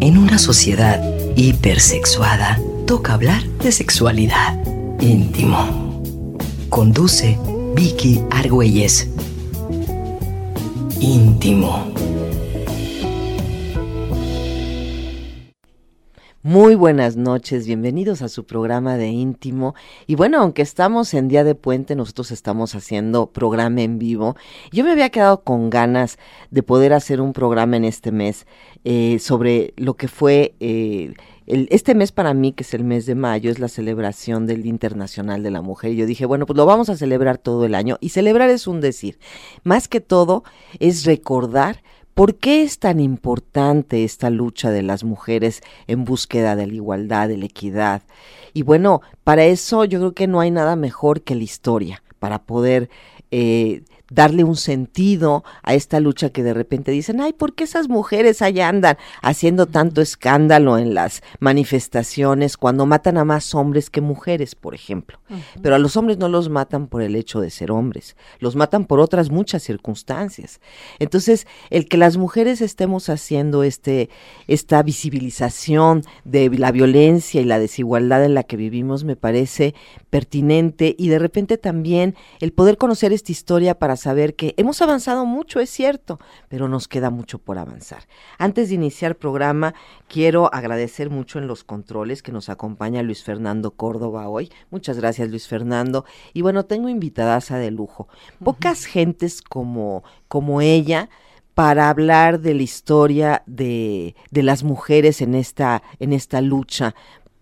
En una sociedad hipersexuada, toca hablar de sexualidad. Íntimo. Conduce Vicky Argüelles. Íntimo. Muy buenas noches, bienvenidos a su programa de íntimo. Y bueno, aunque estamos en día de puente, nosotros estamos haciendo programa en vivo. Yo me había quedado con ganas de poder hacer un programa en este mes eh, sobre lo que fue eh, el, este mes para mí, que es el mes de mayo, es la celebración del Internacional de la Mujer. Y yo dije, bueno, pues lo vamos a celebrar todo el año. Y celebrar es un decir. Más que todo es recordar ¿Por qué es tan importante esta lucha de las mujeres en búsqueda de la igualdad, de la equidad? Y bueno, para eso yo creo que no hay nada mejor que la historia, para poder eh, darle un sentido a esta lucha que de repente dicen, ay, ¿por qué esas mujeres allá andan haciendo tanto escándalo en las manifestaciones cuando matan a más hombres que mujeres, por ejemplo? Pero a los hombres no los matan por el hecho de ser hombres, los matan por otras muchas circunstancias. Entonces, el que las mujeres estemos haciendo este, esta visibilización de la violencia y la desigualdad en la que vivimos me parece pertinente y de repente también el poder conocer esta historia para saber que hemos avanzado mucho, es cierto, pero nos queda mucho por avanzar. Antes de iniciar el programa, quiero agradecer mucho en los controles que nos acompaña Luis Fernando Córdoba hoy. Muchas gracias, Luis Fernando. Y bueno, tengo invitadaza de lujo. Pocas gentes como, como ella para hablar de la historia de, de, las mujeres en esta, en esta lucha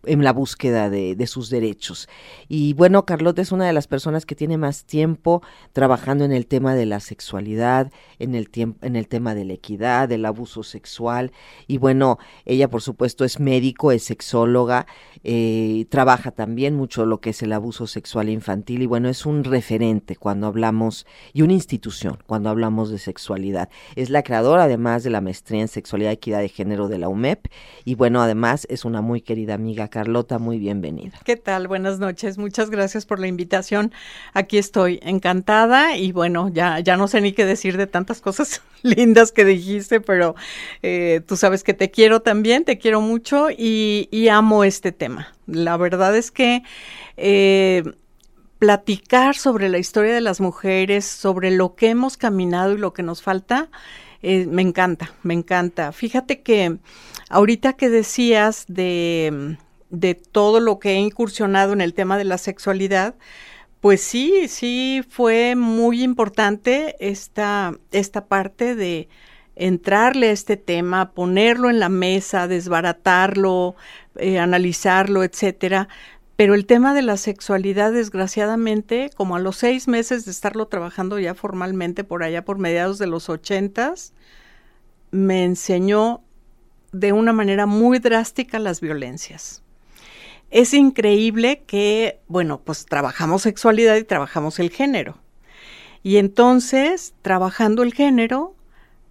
en la búsqueda de, de, sus derechos. Y bueno, Carlota es una de las personas que tiene más tiempo trabajando en el tema de la sexualidad, en el, en el tema de la equidad, del abuso sexual. Y bueno, ella por supuesto es médico, es sexóloga, eh, trabaja también mucho lo que es el abuso sexual infantil y bueno, es un referente cuando hablamos, y una institución cuando hablamos de sexualidad. Es la creadora además de la maestría en sexualidad equidad de género de la UMEP y bueno, además es una muy querida amiga Carlota, muy bienvenida. ¿Qué tal? Buenas noches. Muchas gracias por la invitación. Aquí estoy encantada y bueno, ya, ya no sé ni qué decir de tantas cosas lindas que dijiste, pero eh, tú sabes que te quiero también, te quiero mucho y, amo este tema. La verdad es que eh, platicar sobre la historia de las mujeres, sobre lo que hemos caminado y lo que nos falta, eh, me encanta, me encanta. Fíjate que ahorita que decías de de todo lo que he incursionado en el tema de la sexualidad, pues sí, sí fue muy importante esta, esta parte de entrarle a este tema, ponerlo en la mesa, desbaratarlo, eh, analizarlo, etcétera. Pero el tema de la sexualidad, desgraciadamente, como a los seis meses de estarlo trabajando ya formalmente por allá por mediados de los ochentas, me enseñó de una manera muy drástica las violencias es increíble que, bueno, pues trabajamos sexualidad y trabajamos el género. Y entonces, trabajando el género,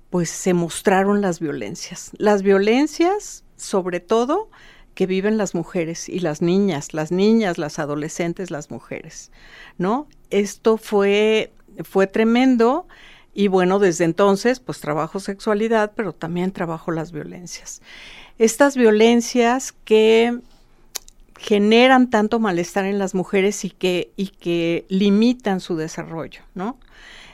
pues se mostraron las violencias. Las violencias, sobre todo, que viven las mujeres y las niñas, las niñas, las adolescentes, las mujeres, ¿no? Esto fue, fue tremendo y bueno, desde entonces, pues trabajo sexualidad, pero también trabajo las violencias. Estas violencias que generan tanto malestar en las mujeres y que, y que limitan su desarrollo, ¿no?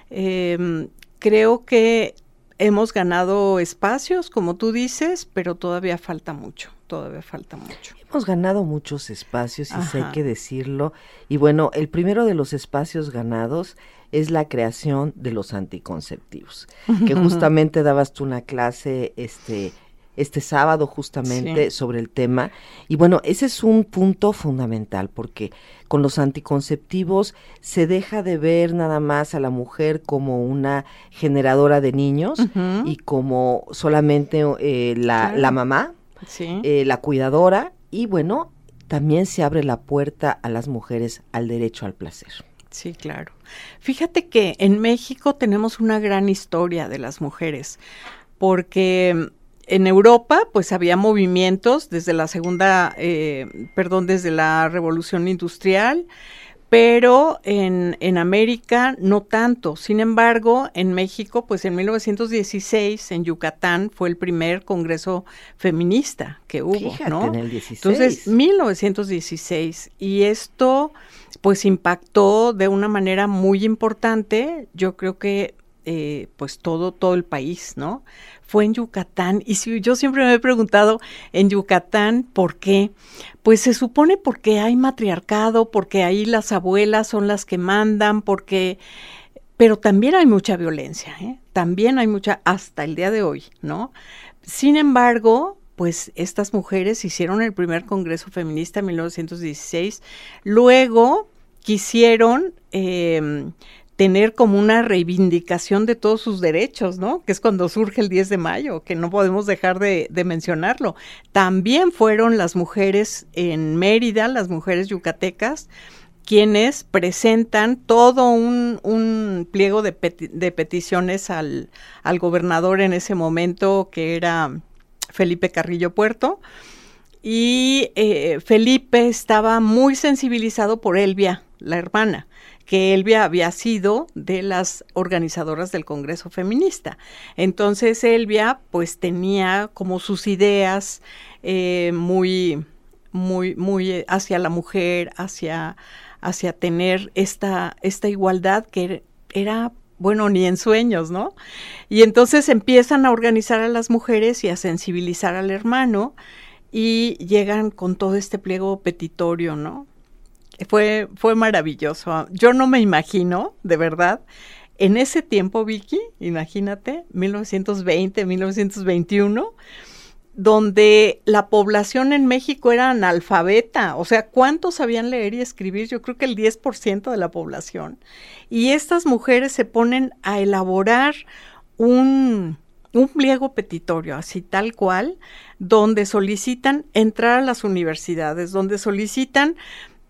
Em, creo que hemos ganado espacios, como tú dices, pero todavía falta mucho, todavía falta mucho. Hemos ganado muchos espacios, y sé hay que decirlo. Y bueno, el primero de los espacios ganados es la creación de los anticonceptivos, que justamente dabas tú una clase, este, este sábado justamente sobre el tema. Y bueno, ese es un punto fundamental porque con los anticonceptivos se deja de ver nada más a la mujer como una generadora de niños y como solamente eh, la, la, mamá, eh, la cuidadora y bueno, también se abre la puerta a las mujeres al derecho al placer. Sí, claro. Fíjate que en México tenemos una gran historia de las mujeres, porque en Europa, pues había movimientos desde la segunda, eh, perdón, desde la revolución industrial, pero en, en, América no tanto. Sin embargo, en México, pues en 1916, en Yucatán, fue el primer congreso feminista que hubo, ¿no? En el 16. Entonces, 1916. Y esto, pues, impactó de una manera muy importante. Yo creo que eh, pues todo, todo el país, ¿no? Fue en Yucatán. Y si, yo siempre me he preguntado en Yucatán, ¿por qué? Pues se supone porque hay matriarcado, porque ahí las abuelas son las que mandan, porque... Pero también hay mucha violencia, ¿eh? También hay mucha, hasta el día de hoy, ¿no? Sin embargo, pues estas mujeres hicieron el primer Congreso Feminista en 1916, luego quisieron eh, tener como una reivindicación de todos sus derechos, ¿no? Que es cuando surge el 10 de mayo, que no podemos dejar de, mencionarlo. También fueron las mujeres en Mérida, las mujeres yucatecas, quienes presentan todo un, pliego de, peticiones al, gobernador en ese momento, que era Felipe Carrillo Puerto, y eh, Felipe estaba muy sensibilizado por Elvia, la hermana que Elvia había sido de las organizadoras del Congreso Feminista. Entonces Elvia pues tenía como sus ideas eh, muy, muy, muy hacia la mujer, hacia, hacia tener esta, esta igualdad que era bueno, ni en sueños, ¿no? Y entonces empiezan a organizar a las mujeres y a sensibilizar al hermano y llegan con todo este pliego petitorio, ¿no? Fue, fue maravilloso. Yo no me imagino, de verdad, en ese tiempo, Vicky, imagínate, 1920, 1921, donde la población en México era analfabeta, o sea, ¿cuántos sabían leer y escribir? Yo creo que el 10% de la población. Y estas mujeres se ponen a elaborar un, un pliego petitorio, así tal cual, donde solicitan entrar a las universidades, donde solicitan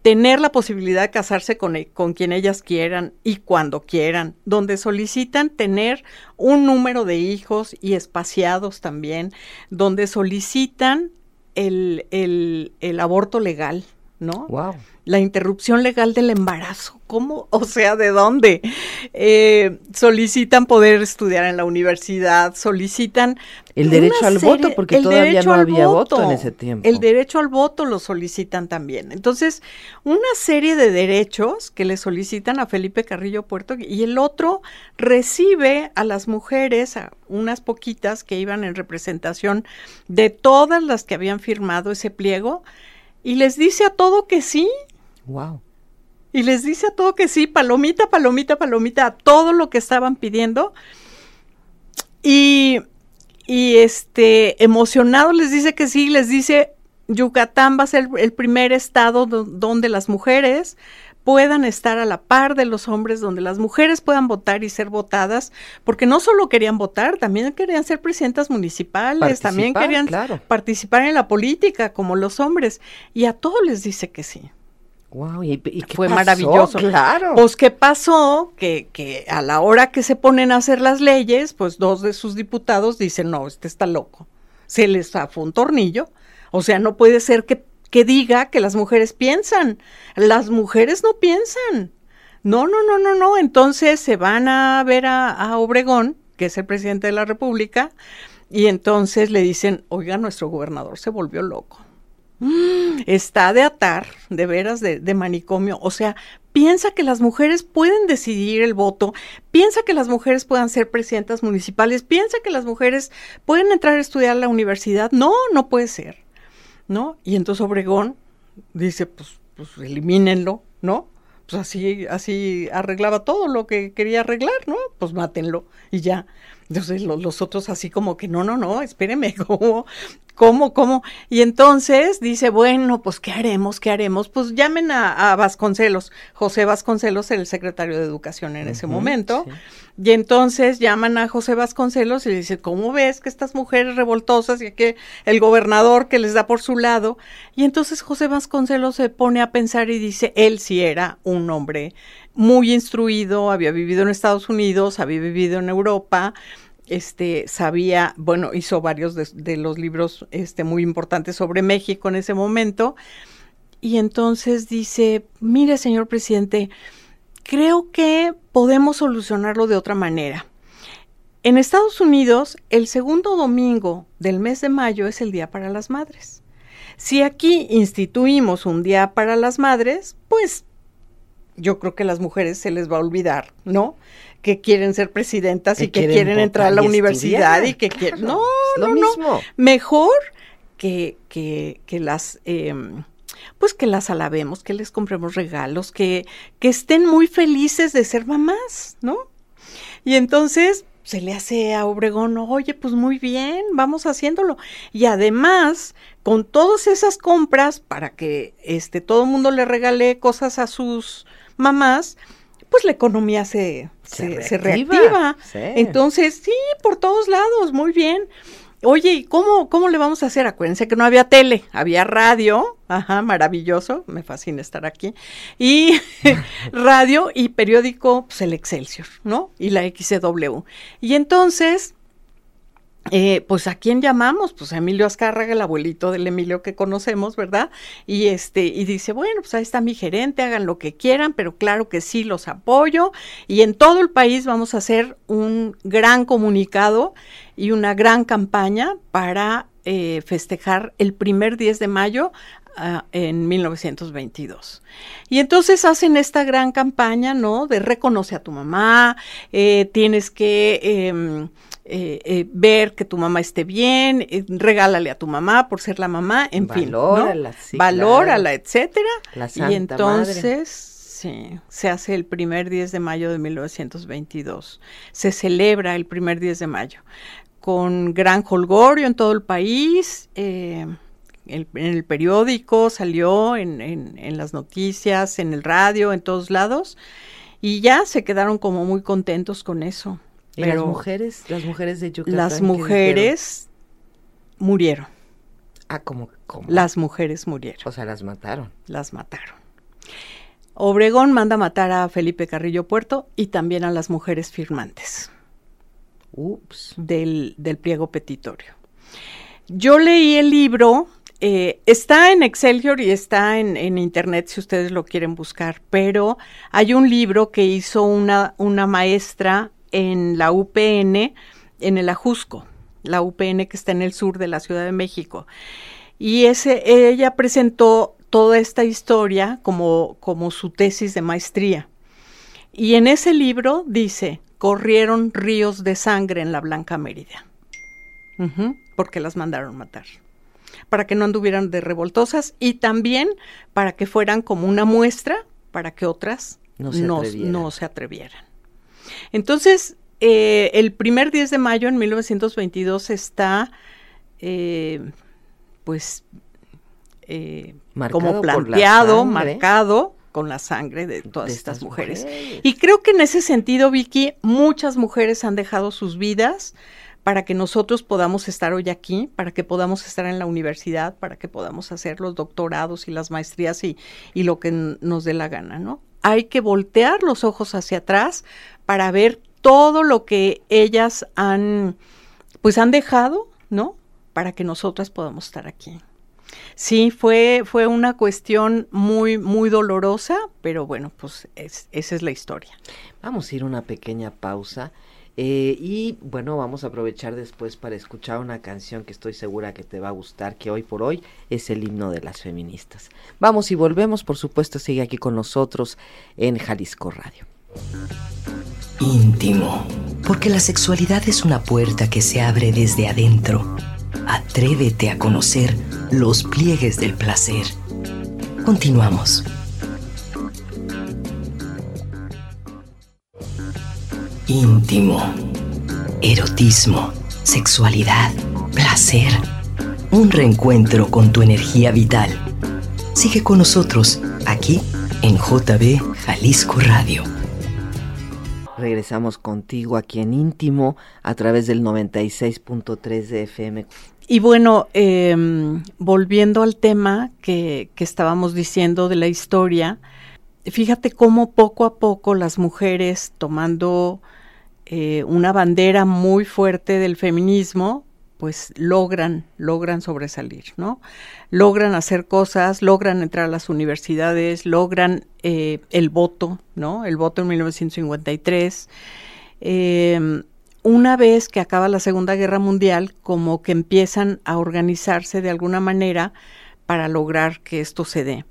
tener la posibilidad de casarse con, e, con, quien ellas quieran y cuando quieran, donde solicitan tener un número de hijos y espaciados también, donde solicitan el, el, el aborto legal, ¿no? Wow la interrupción legal del embarazo. ¿Cómo? O sea, ¿de dónde? Eh, solicitan poder estudiar en la universidad, solicitan... El derecho al voto, porque todavía no había voto. en ese tiempo. El derecho al voto lo solicitan también. Entonces, una serie de derechos que le solicitan a Felipe Carrillo Puerto y el otro recibe a las mujeres, a unas poquitas que iban en representación de todas las que habían firmado ese pliego, y les dice a todo que sí, Wow. Y les dice a todo que sí, palomita, palomita, palomita, a todo lo que estaban pidiendo. Y, y este, emocionado les dice que sí, les dice, Yucatán va a ser el primer estado donde las mujeres puedan estar a la par de los hombres, donde las mujeres puedan votar y ser votadas, porque no solo querían votar, también querían ser presidentas municipales, también querían participar en la política como los hombres, y a todos les dice que sí. Wow, ¿y, fue maravilloso. Claro. Pues qué pasó que, que a la hora que se ponen a hacer las leyes, pues dos de sus diputados dicen, no, este está loco. Se les zafó un tornillo. O sea, no puede ser que, que diga que las mujeres piensan. Las mujeres no piensan. No, no, no, no, no. Entonces se van a ver a, a Obregón, que es el presidente de la República, y entonces le dicen, oiga, nuestro gobernador se volvió loco está de atar, de veras, de, manicomio. O sea, piensa que las mujeres pueden decidir el voto, piensa que las mujeres puedan ser presidentas municipales, piensa que las mujeres pueden entrar a estudiar a la universidad. No, no puede ser, ¿no? Y entonces Obregón dice, pues, pues elimínenlo, ¿no? Pues así, así arreglaba todo lo que quería arreglar, ¿no? Pues mátenlo y ya. Entonces los, otros así como que no, no, no, espéreme, ¿cómo? ¿Cómo, cómo? Y entonces dice, bueno, pues ¿qué haremos? ¿Qué haremos? Pues llamen a, Vasconcelos, José Vasconcelos, el secretario de Educación en ese momento. Y entonces llaman a José Vasconcelos y le dice, ¿cómo ves que estas mujeres revoltosas y que el gobernador que les da por su lado? Y entonces José Vasconcelos se pone a pensar y dice, él sí era un hombre muy instruido, había vivido en Estados Unidos, había vivido en Europa, este, sabía, bueno, hizo varios de, los libros este, muy importantes sobre México en ese momento, y entonces dice, mire señor presidente, creo que podemos solucionarlo de otra manera. En Estados Unidos, el segundo domingo del mes de mayo es el Día para las Madres. Si aquí instituimos un Día para las Madres, pues yo creo que a las mujeres se les va a olvidar, ¿no? Que quieren ser presidentas y que quieren, entrar a la universidad y que quieren... No, no, no. Mejor que, que, que las... Em, pues que las alabemos, que les compremos regalos, que, que estén muy felices de ser mamás, ¿no? Y entonces, se le hace a Obregón, oye, pues muy bien, vamos haciéndolo. Y además, con todas esas compras para que este todo el mundo le regale cosas a sus mamás, pues la economía se, se, reactiva. Entonces, sí, por todos lados, muy bien. Oye, ¿y cómo, cómo le vamos a hacer? Acuérdense que no había tele, había radio, ajá, maravilloso, me fascina estar aquí, y radio y periódico, pues el Excelsior, ¿no? Y la XW. Y entonces, eh, pues a quién llamamos, pues a Emilio Azcárraga, el abuelito del Emilio que conocemos, ¿verdad? Y este, y dice, bueno, pues ahí está mi gerente, hagan lo que quieran, pero claro que sí los apoyo. Y en todo el país vamos a hacer un gran comunicado y una gran campaña para eh, festejar el primer 10 de mayo ah, en 1922. Y entonces hacen esta gran campaña, ¿no? De reconoce a tu mamá, eh, tienes que em, eh, eh, ver que tu mamá esté bien, eh, regálale a tu mamá por ser la mamá, en fin, ¿no? Valórala, etcétera. y entonces, sí, se hace el primer 10 de mayo de 1922. Se celebra el primer 10 de mayo con gran holgorio en todo el país. en el periódico salió, en, en las noticias, en el radio, en todos lados. Y ya se quedaron como muy contentos con eso las mujeres, las mujeres de Yucatán. Las mujeres murieron. Ah, ¿cómo, Las mujeres murieron. O sea, las mataron. Las mataron. Obregón manda matar a Felipe Carrillo Puerto y también a las mujeres firmantes. Ups. Del, del pliego petitorio. Yo leí el libro, eh, está en Excelsior y está en, en, internet si ustedes lo quieren buscar, pero hay un libro que hizo una, una maestra en la UPN, en el Ajusco, la UPN que está en el sur de la Ciudad de México. Y ese, ella presentó toda esta historia como, como su tesis de maestría. Y en ese libro dice, corrieron ríos de sangre en la Blanca Mérida, porque las mandaron matar, para que no anduvieran de revoltosas y también para que fueran como una muestra para que otras no se atrevieran. Entonces, eh, el primer 10 de mayo en 1922 está, eh, pues, eh, como planteado, marcado con la sangre de todas estas, mujeres. Y creo que en ese sentido, Vicky, muchas mujeres han dejado sus vidas para que nosotros podamos estar hoy aquí, para que podamos estar en la universidad, para que podamos hacer los doctorados y las maestrías y, y lo que nos dé la gana, ¿no? Hay que voltear los ojos hacia atrás para ver todo lo que ellas han, pues han dejado, ¿no? Para que nosotras podamos estar aquí. Sí, fue, fue una cuestión muy, muy dolorosa, pero bueno, pues esa es la historia. Vamos a ir una pequeña pausa. Eh, y bueno, vamos a aprovechar después para escuchar una canción que estoy segura que te va a gustar, que hoy por hoy es el himno de las feministas. Vamos y volvemos, por supuesto, sigue aquí con nosotros en Jalisco Radio íntimo, porque la sexualidad es una puerta que se abre desde adentro. Atrévete a conocer los pliegues del placer. Continuamos. Íntimo, erotismo, sexualidad, placer. Un reencuentro con tu energía vital. Sigue con nosotros aquí en JB Jalisco Radio. Regresamos contigo aquí en íntimo a través del 96.3 de FM. Y bueno, em, volviendo al tema que, estábamos diciendo de la historia, fíjate cómo poco a poco las mujeres tomando eh, una bandera muy fuerte del feminismo, pues logran, logran sobresalir, ¿no? Logran hacer cosas, logran entrar a las universidades, logran eh, el voto, ¿no? El voto en 1953. Em, una vez que acaba la Segunda Guerra Mundial, como que empiezan a organizarse de alguna manera para lograr que esto se dé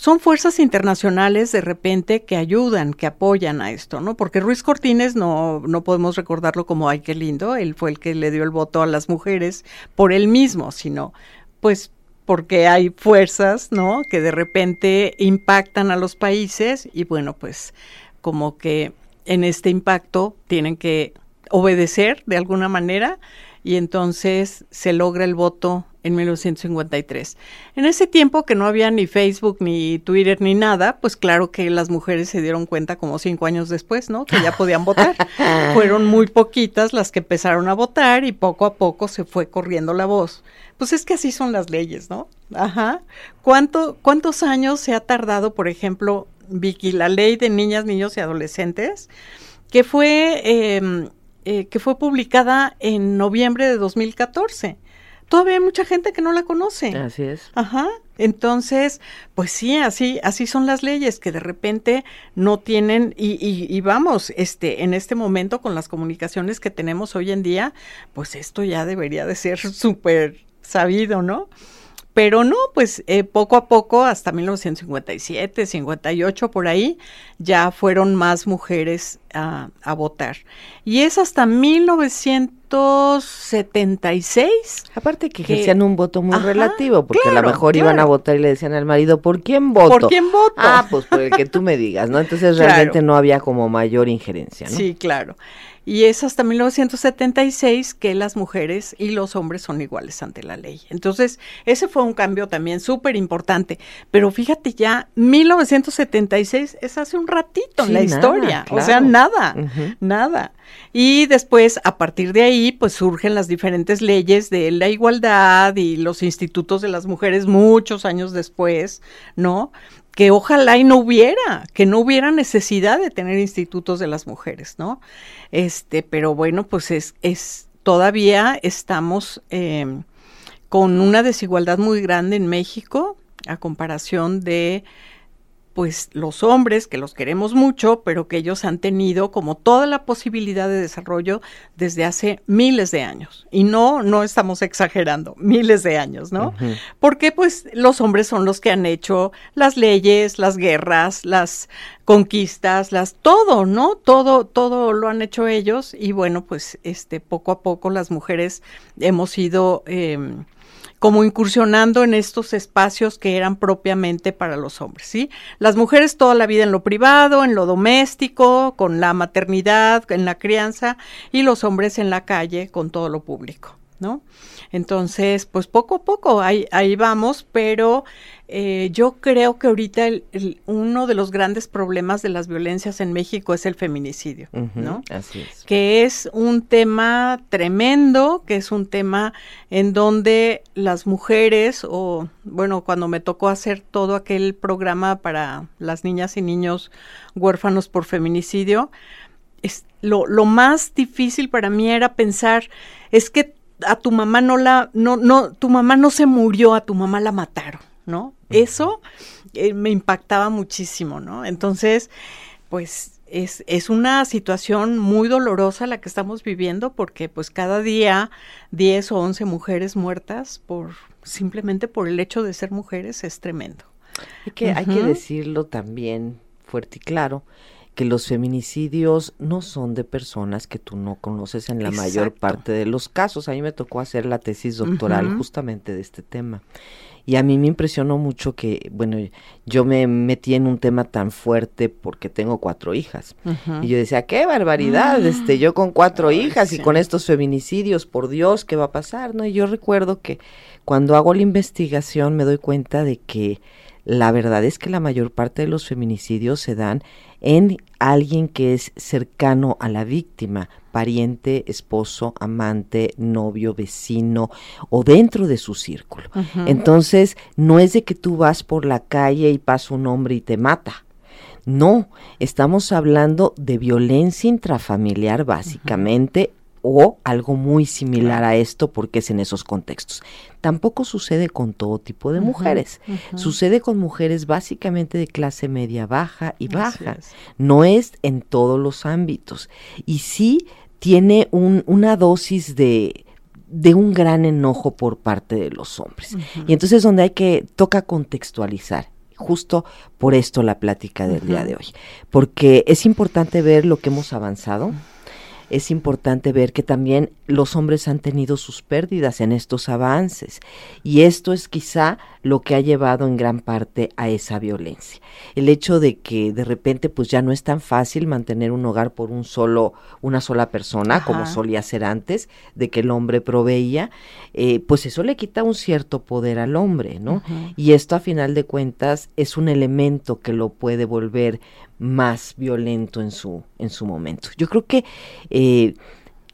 son fuerzas internacionales de repente que ayudan, que apoyan a esto, ¿no? Porque Ruiz Cortines no, no podemos recordarlo como, ay, qué lindo, él fue el que le dio el voto a las mujeres por él mismo, sino pues porque hay fuerzas, ¿no? Que de repente impactan a los países y bueno, pues como que en este impacto tienen que obedecer de alguna manera y entonces se logra el voto en 1953. En ese tiempo que no había ni Facebook, ni Twitter, ni nada, pues claro que las mujeres se dieron cuenta como cinco años después, ¿no? Que ya podían votar. Fueron muy poquitas las que empezaron a votar y poco a poco se fue corriendo la voz. Pues es que así son las leyes, ¿no? Ajá. ¿Cuánto, ¿Cuántos años se ha tardado, por ejemplo, Vicky, la ley de niñas, niños y adolescentes? Que fue... Eh, eh, que fue publicada en noviembre de 2014. Todavía hay mucha gente que no la conoce. Así es. Ajá. Entonces, pues sí, así, así son las leyes que de repente no tienen y, y, y, vamos, este, en este momento con las comunicaciones que tenemos hoy en día, pues esto ya debería de ser súper sabido, ¿no? Pero no, pues eh, poco a poco, hasta 1957, 58, por ahí, ya fueron más mujeres a, a votar. Y es hasta 1976. Aparte que, ejercían un voto muy relativo, porque a lo mejor iban a votar y le decían al marido, ¿por quién voto? ¿Por quién voto? Ah, pues por el que tú me digas, ¿no? Entonces realmente no había como mayor injerencia, ¿no? Sí, claro y es hasta 1976 que las mujeres y los hombres son iguales ante la ley. Entonces, ese fue un cambio también súper importante. Pero fíjate ya, 1976 es hace un ratito en la historia, o sea, nada, nada. Y después, a partir de ahí, pues surgen las diferentes leyes de la igualdad y los institutos de las mujeres muchos años después, ¿no? Que ojalá y no hubiera, que no hubiera necesidad de tener institutos de las mujeres, ¿no? Este, pero bueno, pues es, es todavía estamos eh, con una desigualdad muy grande en México a comparación de pues los hombres que los queremos mucho, pero que ellos han tenido como toda la posibilidad de desarrollo desde hace miles de años. Y no, no estamos exagerando, miles de años, ¿no? Porque pues los hombres son los que han hecho las leyes, las guerras, las conquistas, las todo, ¿no? Todo, todo lo han hecho ellos y bueno, pues este poco a poco las mujeres hemos ido eh, como incursionando en estos espacios que eran propiamente para los hombres, ¿sí? Las mujeres toda la vida en lo privado, en lo doméstico, con la maternidad, en la crianza, y los hombres en la calle con todo lo público, ¿no? Entonces, pues poco a poco ahí, ahí vamos, pero eh, yo creo que ahorita uno de los grandes problemas de las violencias en México es el feminicidio, ¿no? Así es. Que es un tema tremendo, que es un tema en donde las mujeres, o bueno, cuando me tocó hacer todo aquel programa para las niñas y niños huérfanos por feminicidio, es, lo, lo más difícil para mí era pensar, es que a tu mamá no la, no, no, tu mamá no se murió, a tu mamá la mataron, ¿no? Eso eh, me impactaba muchísimo, ¿no? Entonces, pues es, es, una situación muy dolorosa la que estamos viviendo porque pues cada día 10 o 11 mujeres muertas por simplemente por el hecho de ser mujeres es tremendo. Hay que, hay que decirlo también fuerte y claro que los feminicidios no son de personas que tú no conoces en la mayor parte de los casos. A mí me tocó hacer la tesis doctoral justamente de este tema. Y a mí me impresionó mucho que, bueno, yo me metí en un tema tan fuerte porque tengo cuatro hijas. Y yo decía, qué barbaridad, este, yo con cuatro hijas y con estos feminicidios, por Dios, ¿qué va a pasar? ¿No? Y yo recuerdo que cuando hago la investigación me doy cuenta de que la verdad es que la mayor parte de los feminicidios se dan en alguien que es cercano a la víctima, pariente, esposo, amante, novio, vecino o dentro de su círculo. Entonces, no es de que tú vas por la calle y pasa un hombre y te mata. No, estamos hablando de violencia intrafamiliar básicamente o algo muy similar a esto porque es en esos contextos. Tampoco sucede con todo tipo de mujeres. Sucede con mujeres básicamente de clase media baja y baja. No es en todos los ámbitos. Y sí tiene una dosis de, de un gran enojo por parte de los hombres. Y entonces donde hay que, toca contextualizar justo por esto la plática del día de hoy, porque es importante ver lo que hemos avanzado, es importante ver que también los hombres han tenido sus pérdidas en estos avances y esto es quizá lo que ha llevado en gran parte a esa violencia. El hecho de que de repente pues ya no es tan fácil mantener un hogar por un solo una sola persona como solía ser antes, de que el hombre proveía, eh, pues eso le quita un cierto poder al hombre, ¿no? Y esto a final de cuentas es un elemento que lo puede volver más violento en su, en su momento. Yo creo que eh,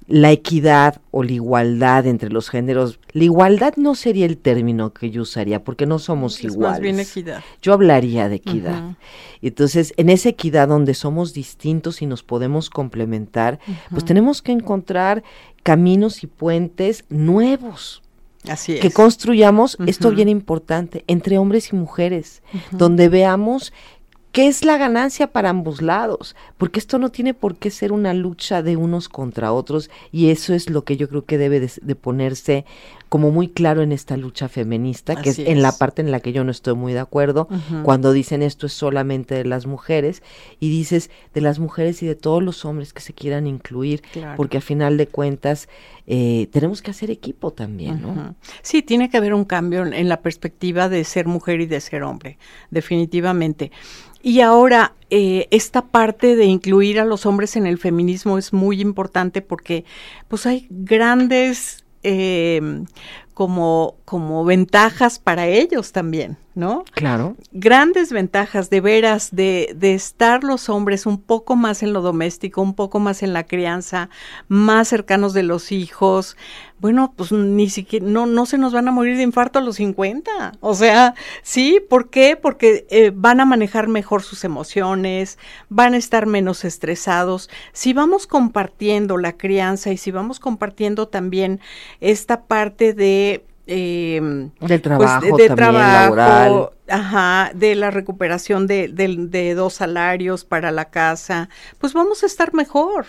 la equidad o la igualdad entre los géneros, la igualdad no sería el término que yo usaría porque no somos iguales. Más bien equidad. Yo hablaría de equidad. Entonces, en esa equidad donde somos distintos y nos podemos complementar, pues tenemos que encontrar caminos y puentes nuevos. Así es. Que construyamos, esto bien importante, entre hombres y mujeres, donde veamos ¿Qué es la ganancia para ambos lados? Porque esto no tiene por qué ser una lucha de unos contra otros y eso es lo que yo creo que debe de, ponerse como muy claro en esta lucha feminista, que es, en la parte en la que yo no estoy muy de acuerdo, cuando dicen esto es solamente de las mujeres y dices de las mujeres y de todos los hombres que se quieran incluir, porque a final de cuentas eh, tenemos que hacer equipo también, ¿no? Sí, tiene que haber un cambio en la perspectiva de ser mujer y de ser hombre, definitivamente. Y ahora, eh, esta parte de incluir a los hombres en el feminismo es muy importante porque pues hay grandes eh, como, como ventajas para ellos también, ¿no? Claro. Grandes ventajas de veras de, de estar los hombres un poco más en lo doméstico, un poco más en la crianza, más cercanos de los hijos. Bueno, pues ni siquiera, no, no se nos van a morir de infarto a los 50. O sea, sí, ¿por qué? Porque eh, van a manejar mejor sus emociones, van a estar menos estresados. Si vamos compartiendo la crianza y si vamos compartiendo también esta parte de eh, del trabajo, de, trabajo, ajá, de la recuperación de, de, dos salarios para la casa, pues vamos a estar mejor.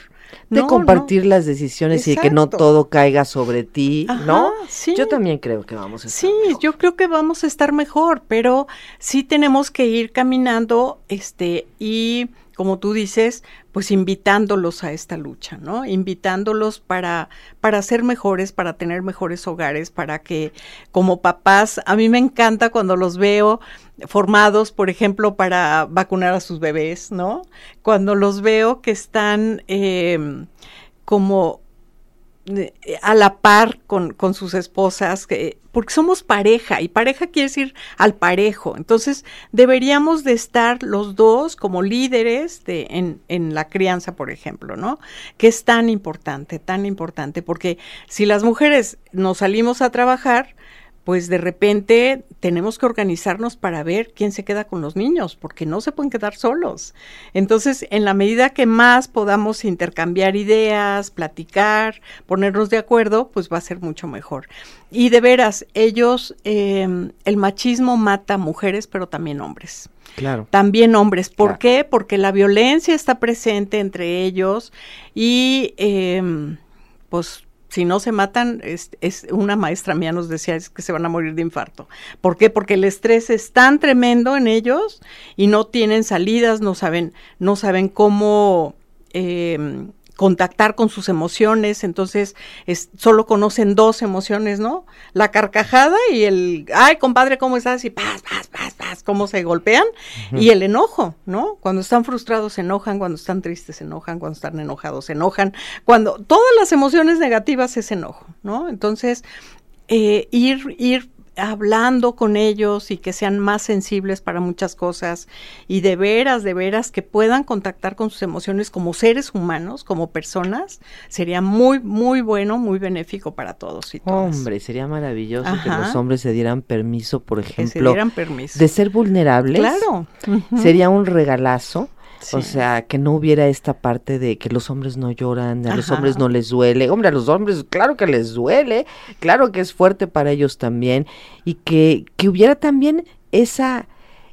De compartir las decisiones y que no todo caiga sobre ti, ¿no? Sí. Yo también creo que vamos a estar Sí, yo creo que vamos a estar mejor, pero sí tenemos que ir caminando, este, y como tú dices, pues invitándolos a esta lucha, ¿no? Invitándolos para, para ser mejores, para tener mejores hogares, para que como papás, a mí me encanta cuando los veo formados, por ejemplo, para vacunar a sus bebés, ¿no? Cuando los veo que están eh, como a la par con, con sus esposas, porque somos pareja y pareja quiere decir al parejo. Entonces deberíamos de estar los dos como líderes de, en, en la crianza, por ejemplo, ¿no? Que es tan importante, tan importante, porque si las mujeres nos salimos a trabajar, pues de repente tenemos que organizarnos para ver quién se queda con los niños, porque no se pueden quedar solos. Entonces, en la medida que más podamos intercambiar ideas, platicar, ponernos de acuerdo, pues va a ser mucho mejor. Y de veras, ellos, em, el machismo mata mujeres, pero también hombres. Claro. También hombres. ¿Por qué? Porque la violencia está presente entre ellos y eh, pues si no se matan, es, una maestra mía nos decía que se van a morir de infarto. ¿Por qué? Porque el estrés es tan tremendo en ellos y no tienen salidas, no saben, no saben cómo eh, contactar con sus emociones, entonces es, solo conocen dos emociones, ¿no? La carcajada y el, ay, compadre, ¿cómo estás? Y paz, paz, paz, paz, cómo se golpean, y el enojo, ¿no? Cuando están frustrados se enojan, cuando están tristes se enojan, cuando están enojados se enojan, cuando todas las emociones negativas es enojo, ¿no? Entonces, eh, ir, ir hablando con ellos y que sean más sensibles para muchas cosas y de veras, de veras que puedan contactar con sus emociones como seres humanos, como personas, sería muy, muy bueno, muy benéfico para todos y todas. Hombre, sería maravilloso que los hombres se dieran permiso, por ejemplo, permiso. de ser vulnerables. Claro. Sería un regalazo O sea, que no hubiera esta parte de que los hombres no lloran, a los hombres no les duele. Hombre, a los hombres claro que les duele, claro que es fuerte para ellos también. Y que, que hubiera también esa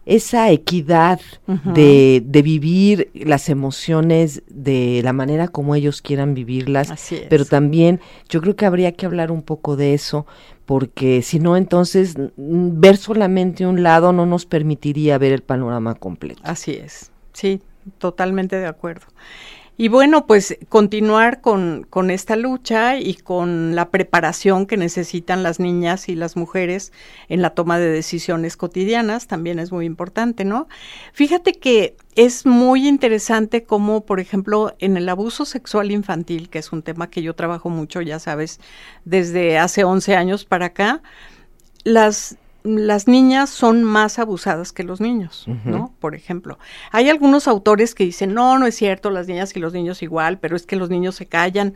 esa equidad de, de, vivir las emociones de la manera como ellos quieran vivirlas, pero también yo creo que habría que hablar un poco de eso, porque si no, entonces ver solamente un lado no nos permitiría ver el panorama completo. Así es, sí, totalmente de acuerdo. Y bueno, pues continuar con, con, esta lucha y con la preparación que necesitan las niñas y las mujeres en la toma de decisiones cotidianas también es muy importante, ¿no? Fíjate que es muy interesante cómo, por ejemplo, en el abuso sexual infantil, que es un tema que yo trabajo mucho, ya sabes, desde hace 11 años para acá, las las niñas son más abusadas que los niños, ¿no? Por ejemplo, hay algunos autores que dicen, no, no es cierto, las niñas y los niños igual, pero es que los niños se callan.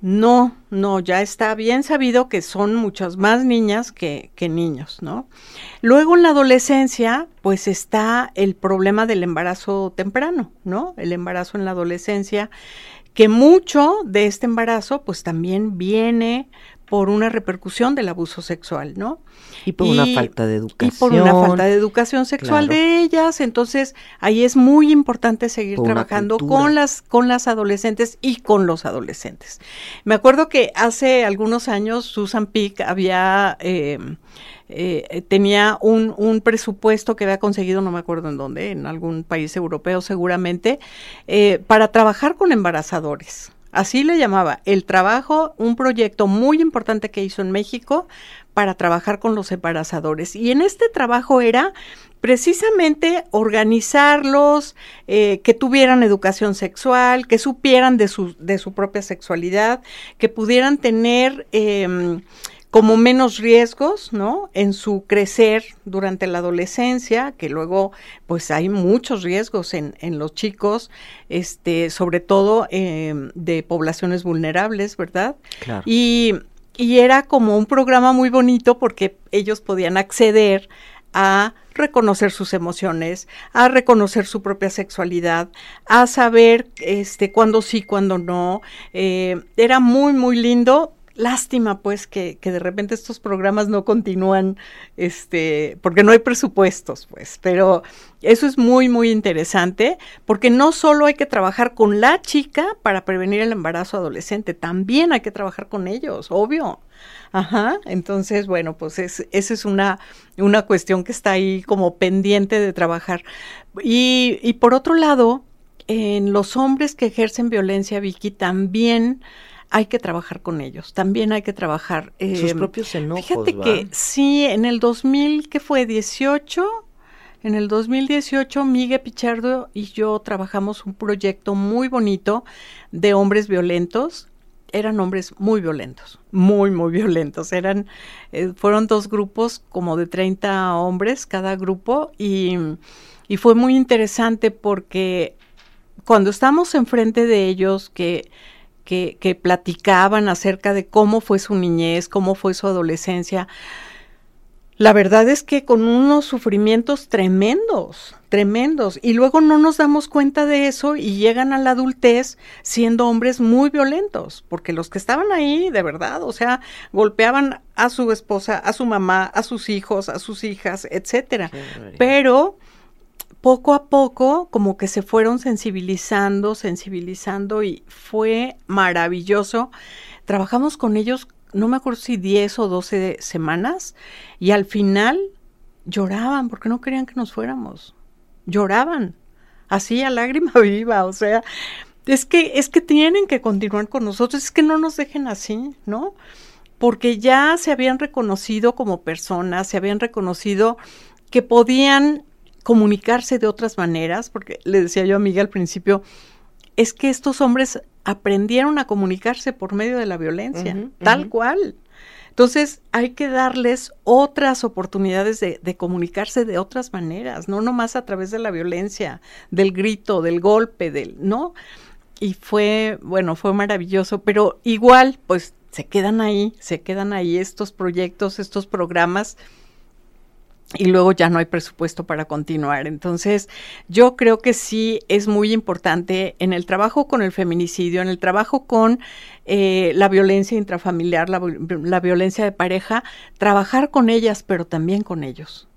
No, no, ya está bien sabido que son muchas más niñas que, que niños, ¿no? Luego en la adolescencia, pues está el problema del embarazo temprano, ¿no? El embarazo en la adolescencia, que mucho de este embarazo, pues también viene por una repercusión del abuso sexual, ¿no? Y por una falta de educación. Y por una falta de educación sexual de ellas. Entonces, ahí es muy importante seguir trabajando con las, con las adolescentes y con los adolescentes. Me acuerdo que hace algunos años Susan Peak había... Em, eh, tenía un, un, presupuesto que había conseguido, no me acuerdo en dónde, en algún país europeo seguramente, eh, para trabajar con embarazadores. Así le llamaba, el trabajo, un proyecto muy importante que hizo en México para trabajar con los embarazadores. Y en este trabajo era precisamente organizarlos, eh, que tuvieran educación sexual, que supieran de su, de su propia sexualidad, que pudieran tener em, como menos riesgos, ¿no? En su crecer durante la adolescencia, que luego, pues hay muchos riesgos en, en los chicos, este, sobre todo em, de poblaciones vulnerables, ¿verdad? Claro. Y, y era como un programa muy bonito porque ellos podían acceder a reconocer sus emociones, a reconocer su propia sexualidad, a saber este cuándo sí, cuándo no. Eh, era muy, muy lindo lástima pues que, que, de repente estos programas no continúan, este, porque no hay presupuestos, pues, pero eso es muy, muy interesante, porque no solo hay que trabajar con la chica para prevenir el embarazo adolescente, también hay que trabajar con ellos, obvio. Ajá, entonces, bueno, pues es, esa es una, una cuestión que está ahí como pendiente de trabajar. Y, y por otro lado, en los hombres que ejercen violencia, Vicky, también hay que trabajar con ellos, también hay que trabajar. Sus em, propios enojos. Fíjate que sí, en el 2000, ¿qué fue? 18, en el 2018 Miguel Pichardo y yo trabajamos un proyecto muy bonito de hombres violentos. Eran hombres muy violentos, muy, muy violentos. Eran, eh, fueron dos grupos como de 30 hombres cada grupo y, y fue muy interesante porque cuando estamos enfrente de ellos, que que, platicaban acerca de cómo fue su niñez, cómo fue su adolescencia. La verdad es que con unos sufrimientos tremendos, tremendos, y luego no nos damos cuenta de eso y llegan a la adultez siendo hombres muy violentos, porque los que estaban ahí, de verdad, o sea, golpeaban a su esposa, a su mamá, a sus hijos, a sus hijas, etcétera. Pero poco a poco como que se fueron sensibilizando, sensibilizando y fue maravilloso. Trabajamos con ellos, no me acuerdo si 10 o 12 semanas y al final lloraban porque no querían que nos fuéramos. Lloraban, así a lágrima viva, o sea, es que es que tienen que continuar con nosotros, es que no nos dejen así, ¿no? Porque ya se habían reconocido como personas, se habían reconocido que podían comunicarse de otras maneras, porque le decía yo a Miguel al principio, es que estos hombres aprendieron a comunicarse por medio de la violencia, tal cual. Entonces hay que darles otras oportunidades de, de, comunicarse de otras maneras, no nomás a través de la violencia, del grito, del golpe, del, ¿no? Y fue, bueno, fue maravilloso, pero igual, pues se quedan ahí, se quedan ahí estos proyectos, estos programas y luego ya no hay presupuesto para continuar. Entonces, yo creo que sí es muy importante en el trabajo con el feminicidio, en el trabajo con eh, la violencia intrafamiliar, la, la violencia de pareja, trabajar con ellas, pero también con ellos,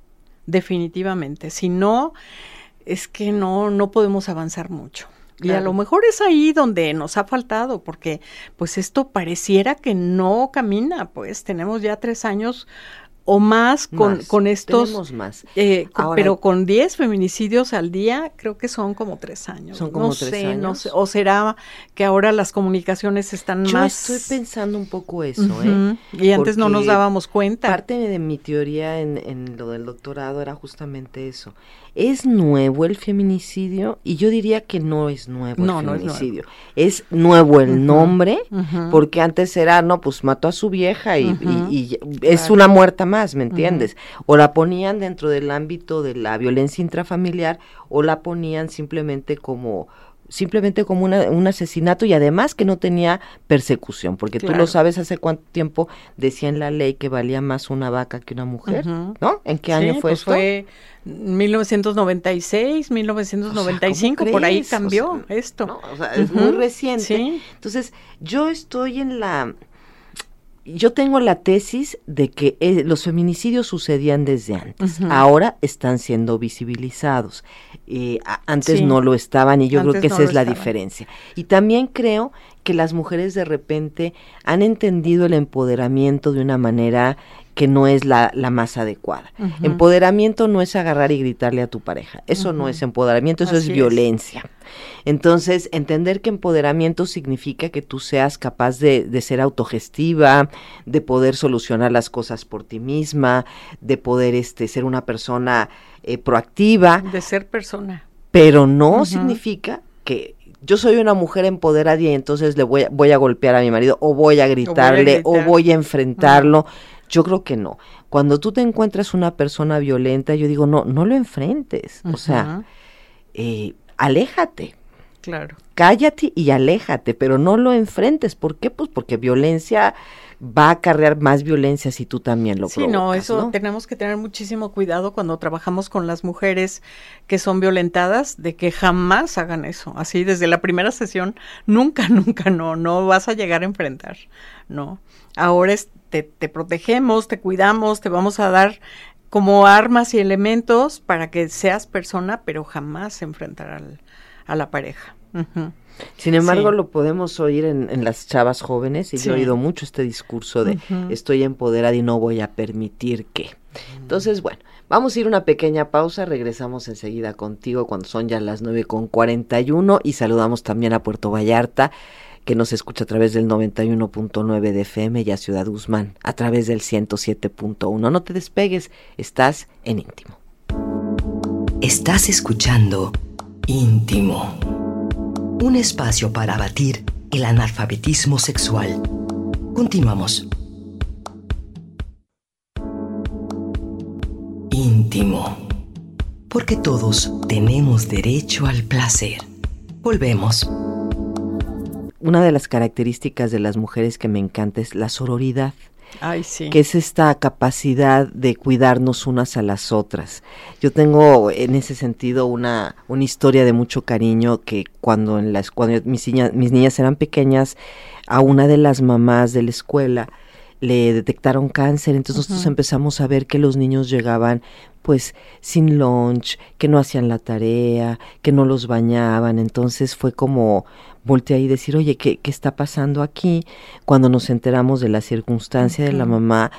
definitivamente. Si no, es que no, no podemos avanzar mucho. Y a lo mejor es ahí donde nos ha faltado, porque pues esto pareciera que no camina, pues tenemos ya tres años o más con, con estos. más. Eh, pero con 10 feminicidios al día, creo que son como tres años. Son como no tres sé, años. No sé, o será que ahora las comunicaciones están Yo más. estoy pensando un poco eso, Ujú, ¿eh? Y antes no nos dábamos cuenta. Parte de mi teoría en, en lo del doctorado era justamente eso. ¿Es nuevo el feminicidio? Y yo diría que no es nuevo No, el no es nuevo. feminicidio. es nuevo el nombre, porque antes era, no, pues mató a su vieja y, Ujú, y- y es claro. una muerta más, ¿me entiendes? O la ponían dentro del ámbito de la violencia intrafamiliar o la ponían simplemente como simplemente como una- un asesinato y además que no tenía persecución, porque tú lo sabes hace cuánto tiempo decía en la ley que valía más una vaca que una mujer. ¿no? ¿En qué Sí, año fue pues esto? Fue 1996, 1995, por ahí crees? O cambió sea, esto. ¿no? O sea, es muy reciente. Sí, Entonces, yo estoy en la... Yo tengo la tesis de que eh, los feminicidios sucedían desde antes. Ahora están siendo visibilizados. Eh, a- antes Sí. no lo estaban y yo creo que no esa es la estaban. diferencia. Y también creo que las mujeres de repente han entendido el empoderamiento de una manera que no es la, la más adecuada. Empoderamiento no es agarrar y gritarle a tu pareja. Eso no es empoderamiento, eso Así es es. Entonces, entender que empoderamiento significa que tú seas capaz de, de ser autogestiva, de poder solucionar las cosas por ti misma, de poder este, ser una persona eh, proactiva, de ser persona. pero no significa que yo soy una mujer empoderada y entonces le voy a, voy a golpear a mi marido o voy a gritarle o gritar. voy a enfrentarlo. Yo creo que no. Cuando tú te encuentras una persona violenta, yo digo, no, no lo enfrentes. O sea, eh, aléjate claro. cállate y aléjate, pero no lo enfrentes. ¿Por qué? Pues porque violencia va a acarrear más violencia si tú también lo Sí, no, provocas, eso ¿no? tenemos que tener muchísimo cuidado cuando trabajamos con las mujeres que son violentadas, de que jamás hagan eso. Así desde la primera sesión, nunca, nunca, no, no vas a llegar a enfrentar, no. Ahora es- te, te protegemos, te cuidamos, te vamos a dar como armas y elementos para que seas persona, pero jamás enfrentar al, a la pareja. Sin embargo, Sí. lo podemos oír en, en las chavas jóvenes y Sí. yo he oído mucho este discurso de estoy empoderada y no voy a permitir que. Entonces, bueno, vamos a ir una pequeña pausa, regresamos enseguida contigo cuando son ya las 9 con 41 y saludamos también a Puerto Vallarta que nos escucha a través del 91.9 de FM y a Ciudad Guzmán a través del 107.1. No te despegues, estás en íntimo. Estás escuchando Íntimo. Un espacio para abatir el analfabetismo sexual. Continuamos. Íntimo. Porque todos tenemos derecho al placer. Volvemos. Una de las características de las mujeres que me encanta es la sororidad. Ay, sí. que es esta capacidad de cuidarnos unas a las otras. Yo tengo en ese sentido una, una historia de mucho cariño que cuando, en las, cuando mis, niñas, mis niñas eran pequeñas, a una de las mamás de la escuela le detectaron cáncer, entonces nosotros empezamos a ver que los niños llegaban pues sin lunch, que no hacían la tarea, que no los bañaban, entonces fue como voltear y decir, oye, ¿qué, ¿qué está pasando aquí? Cuando nos enteramos de la circunstancia de la mamá,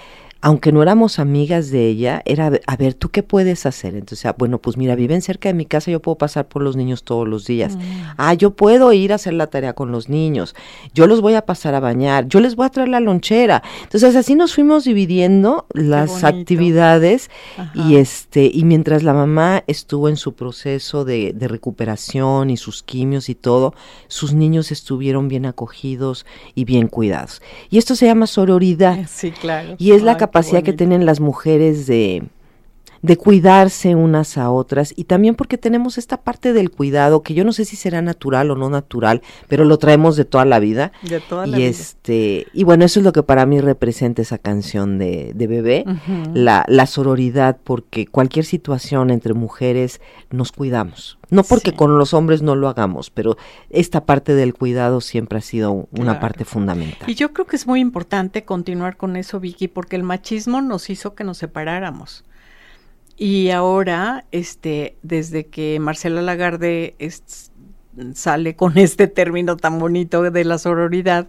aunque no éramos amigas de ella, era, a ver, ¿tú qué puedes hacer? Entonces, ah, bueno, pues mira, viven cerca de mi casa, yo puedo pasar por los niños todos los días. Mm. Ah, yo puedo ir a hacer la tarea con los niños, yo los voy a pasar a bañar, yo les voy a traer la lonchera. Entonces, así nos fuimos dividiendo las actividades Ajá. y este, y mientras la mamá estuvo en su proceso de, de recuperación y sus quimios y todo, sus niños estuvieron bien acogidos y bien cuidados. Y esto se llama sororidad. Sí, claro. Y es la Ay, capacidad que bonito. tienen las mujeres de, de cuidarse unas a otras y también porque tenemos esta parte del cuidado que yo no sé si será natural o no natural, pero lo traemos de toda la vida. De toda y la vida. este y bueno, eso es lo que para mí representa esa canción de, de bebé, la, la sororidad, porque cualquier situación entre mujeres nos cuidamos. No porque Sí. con los hombres no lo hagamos, pero esta parte del cuidado siempre ha sido un- una Claro. parte fundamental. Y yo creo que es muy importante continuar con eso, Vicky, porque el machismo nos hizo que nos separáramos. Y ahora, este, desde que Marcela Lagarde es- sale con este término tan bonito de la sororidad,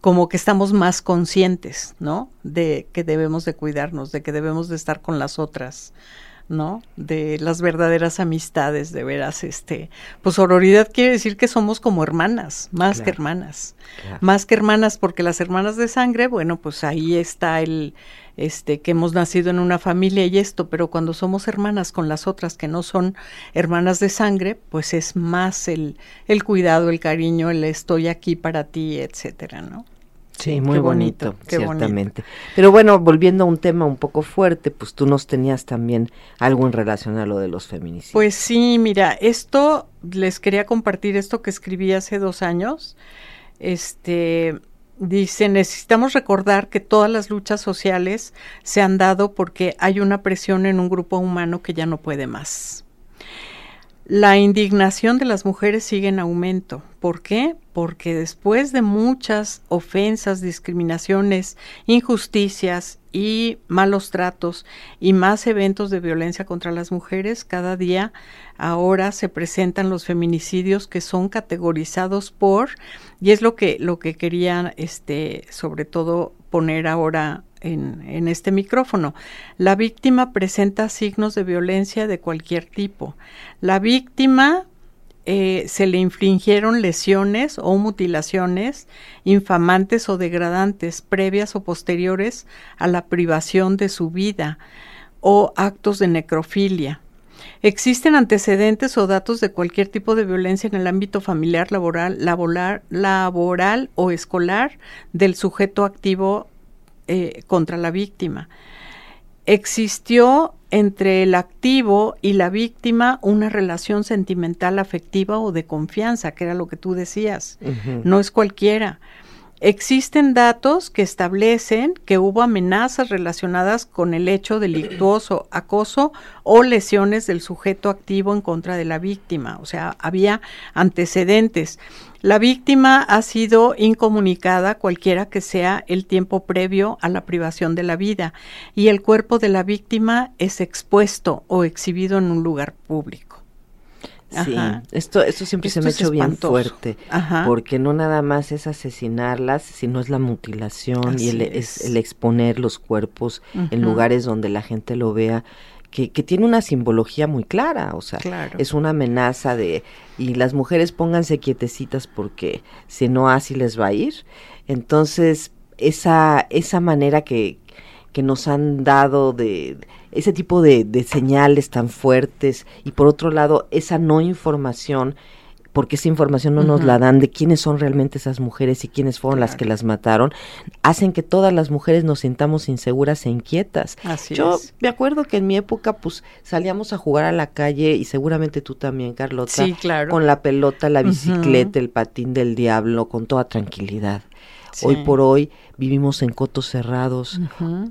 como que estamos más conscientes, ¿no? De que debemos de cuidarnos, de que debemos de estar con las otras, ¿no? De las verdaderas amistades, de veras, este, pues sororidad quiere decir que somos como hermanas, más que hermanas Claro. más que hermanas, porque las hermanas de sangre, bueno, pues ahí está el, este, que hemos nacido en una familia y esto, pero cuando somos hermanas con las otras que no son hermanas de sangre, pues es más el, el cuidado, el cariño, el estoy aquí para ti, etcétera, ¿no? Sí, qué muy bonito, bonito, qué bonito. ciertamente. Pero bueno, volviendo a un tema un poco fuerte, pues tú nos tenías también algo en relación a lo de los feminicidios. Pues sí, mira, esto les quería compartir esto que escribí hace dos años. Este dice necesitamos recordar que todas las luchas sociales se han dado porque hay una presión en un grupo humano que ya no puede más. La indignación de las mujeres sigue en aumento. ¿Por qué? Porque después de muchas ofensas, discriminaciones, injusticias y malos tratos y más eventos de violencia contra las mujeres, cada día ahora se presentan los feminicidios que son categorizados por y es lo que lo que quería este sobre todo poner ahora en, este micrófono. La víctima presenta signos de violencia de cualquier tipo. La víctima eh, se le infligieron lesiones o mutilaciones infamantes o degradantes previas o posteriores a la privación de su vida o actos de necrofilia. Existen antecedentes o datos de cualquier tipo de violencia en el ámbito familiar, laboral, laboral, laboral o escolar del sujeto activo eh, contra la víctima. Existió entre el activo y la víctima una relación sentimental, afectiva o de confianza, que era lo que tú decías. No es cualquiera. Existen datos que establecen que hubo amenazas relacionadas con el hecho delictuoso, acoso o lesiones del sujeto activo en contra de la víctima. O sea, había antecedentes. La víctima ha sido incomunicada cualquiera que sea el tiempo previo a la privación de la vida y el cuerpo de la víctima es expuesto o exhibido en un lugar público. Sí, Ajá. esto, esto siempre se me ha hecho bien fuerte, Ajá. porque no nada más es asesinarlas, sino es la mutilación y el, es el exponer los cuerpos en lugares donde la gente lo vea, que, que tiene una simbología muy clara, o sea, Claro. es una amenaza de, y las mujeres pónganse quietecitas porque si no así les va a ir. Entonces, esa, esa manera que, que nos han dado de ese tipo de, de señales tan fuertes y por otro lado esa no información porque esa información no nos la dan de quiénes son realmente esas mujeres y quiénes fueron las que las mataron, hacen que todas las mujeres nos sintamos inseguras e inquietas. Así Yo es. me acuerdo que en mi época pues salíamos a jugar a la calle y seguramente tú también, Carlota, Sí, claro. con la pelota, la bicicleta, el patín del diablo, con toda tranquilidad. Hoy por hoy vivimos en cotos cerrados,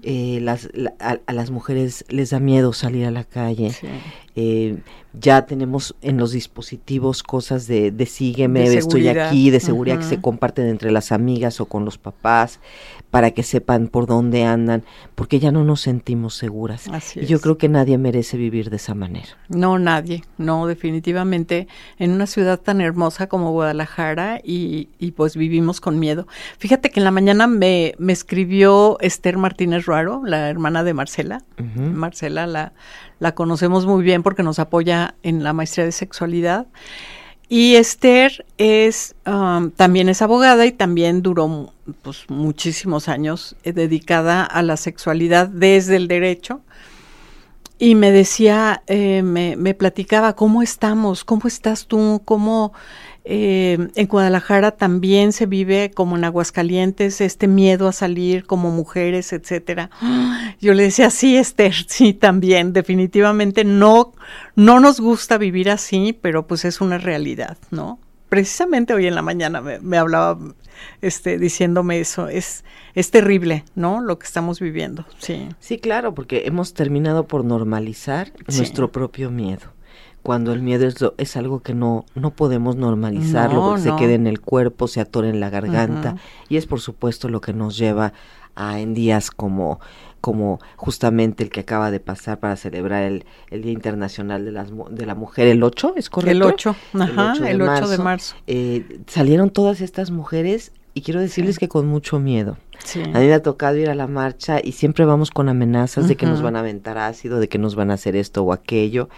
eh, las, la- a, a las mujeres les da miedo salir a la calle. Sí. Eh, ya tenemos en los dispositivos cosas de, de sígueme, De estoy aquí, de seguridad. que se comparten entre las amigas o con los papás para que sepan por dónde andan, porque ya no nos sentimos seguras. Así y yo es. creo que nadie merece vivir de esa manera. No, nadie, no, definitivamente en una ciudad tan hermosa como Guadalajara y, y pues vivimos con miedo. Fíjate que en la mañana me, me escribió Esther Martínez Ruaro, la hermana de Marcela. Marcela la, la conocemos muy bien porque nos apoya en la maestría de sexualidad. Y Esther es um, también es abogada y también duró pues, muchísimos años eh, dedicada a la sexualidad desde el derecho. Y me decía, eh, me, me platicaba, ¿cómo estamos? ¿Cómo estás tú? ¿Cómo eh, en Guadalajara también se vive como en Aguascalientes este miedo a salir como mujeres, etcétera. Yo le decía, sí, Esther, sí, también, definitivamente no, no nos gusta vivir así, pero pues es una realidad, ¿no? Precisamente hoy en la mañana me, hablaba este, diciéndome eso. Es, es terrible, ¿no? Lo que estamos viviendo. Sí. Sí, claro, porque hemos terminado por normalizar nuestro propio miedo cuando el miedo es, es algo que no, no podemos normalizarlo, porque se queda en el cuerpo, se atora en la garganta, y es por supuesto lo que nos lleva a en días como como justamente el que acaba de pasar para celebrar el, el Día Internacional de, las, de la Mujer, el 8, ¿es correcto? El 8, ajá, el 8 de marzo. Eh, salieron todas estas mujeres y quiero decirles que con mucho miedo. A mí me ha tocado ir a la marcha y siempre vamos con amenazas de que nos van a aventar ácido, de que nos van a hacer esto o aquello.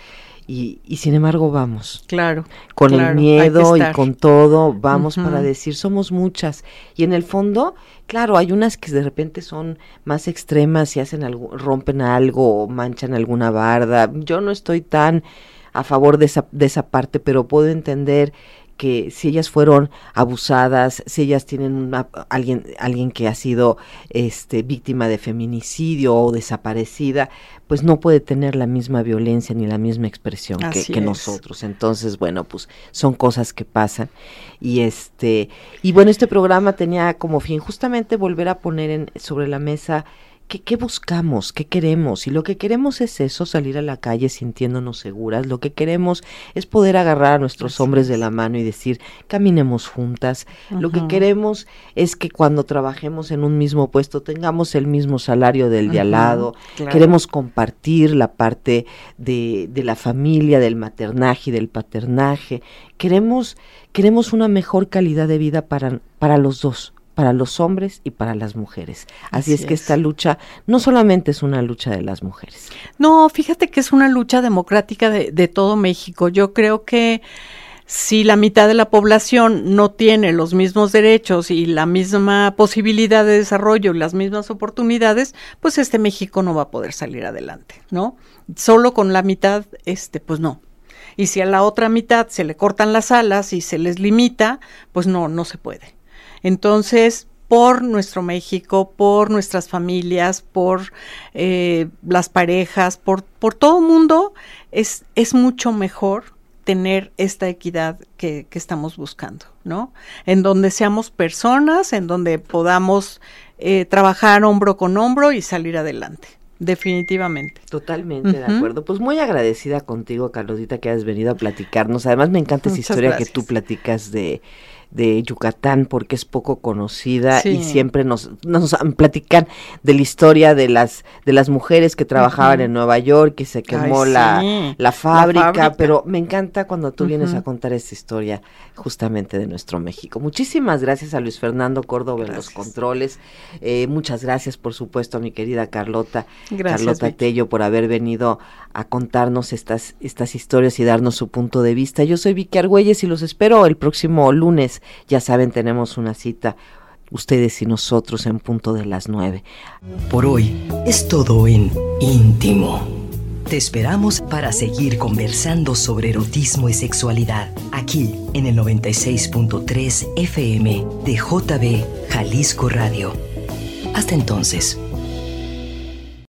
Y, y sin embargo vamos. Claro. Con el miedo y con todo, vamos para decir, somos muchas. Y en el fondo, claro, hay unas que de repente son más extremas y hacen algo, rompen algo o manchan alguna barda. Yo no estoy tan a favor de esa, de esa parte, pero puedo entender que si ellas fueron abusadas, si ellas tienen una, alguien, alguien que ha sido este, víctima de feminicidio o desaparecida, pues no puede tener la misma violencia ni la misma expresión que, nosotros. Entonces, bueno, pues son cosas que pasan. Y este, y bueno, este programa tenía como fin justamente volver a poner en, sobre la mesa ¿Qué, buscamos? ¿Qué queremos? Y lo que queremos es eso, salir a la calle sintiéndonos seguras. Lo que queremos es poder agarrar a nuestros hombres de la mano y decir, caminemos juntas. Lo que queremos es que cuando trabajemos en un mismo puesto tengamos el mismo salario del de al lado. Queremos compartir la parte de, de la familia, del maternaje y del paternaje. Queremos, queremos una mejor calidad de vida para, para los dos para los hombres y para las mujeres. Así, es que esta lucha no solamente es una lucha de las mujeres. No, fíjate que es una lucha democrática de, de todo México. Yo creo que si la mitad de la población no tiene los mismos derechos y la misma posibilidad de desarrollo y las mismas oportunidades, pues este México no va a poder salir adelante, ¿no? Solo con la mitad, este, pues no. Y si a la otra mitad se le cortan las alas y se les limita, pues no, no se puede. Entonces, por nuestro México, por nuestras familias, por eh, las parejas, por, por todo el mundo, es, es mucho mejor tener esta equidad que, que, estamos buscando, ¿no? En donde seamos personas, en donde podamos eh, trabajar hombro con hombro y salir adelante. Definitivamente. Totalmente de acuerdo. Pues muy agradecida contigo, Carlosita, que has venido a platicarnos. Además, me encanta esa historia que tú platicas de de Yucatán porque es poco conocida y siempre nos, nos platican de la historia de las de las mujeres que trabajaban en Nueva York y se quemó la, la, fábrica, pero me encanta cuando tú vienes a contar esta historia justamente de nuestro México. Muchísimas gracias a Luis Fernando Córdoba en los controles. Eh, muchas gracias, por supuesto, a mi querida Carlota, Carlota Tello, por haber venido a contarnos estas, estas historias y darnos su punto de vista. Yo soy Vicky Argüelles y los espero el próximo lunes. Ya saben, tenemos una cita ustedes y nosotros en punto de las nueve. Por hoy es todo en íntimo. Te esperamos para seguir conversando sobre erotismo y sexualidad aquí en el 96.3 FM de JB Jalisco Radio. Hasta entonces.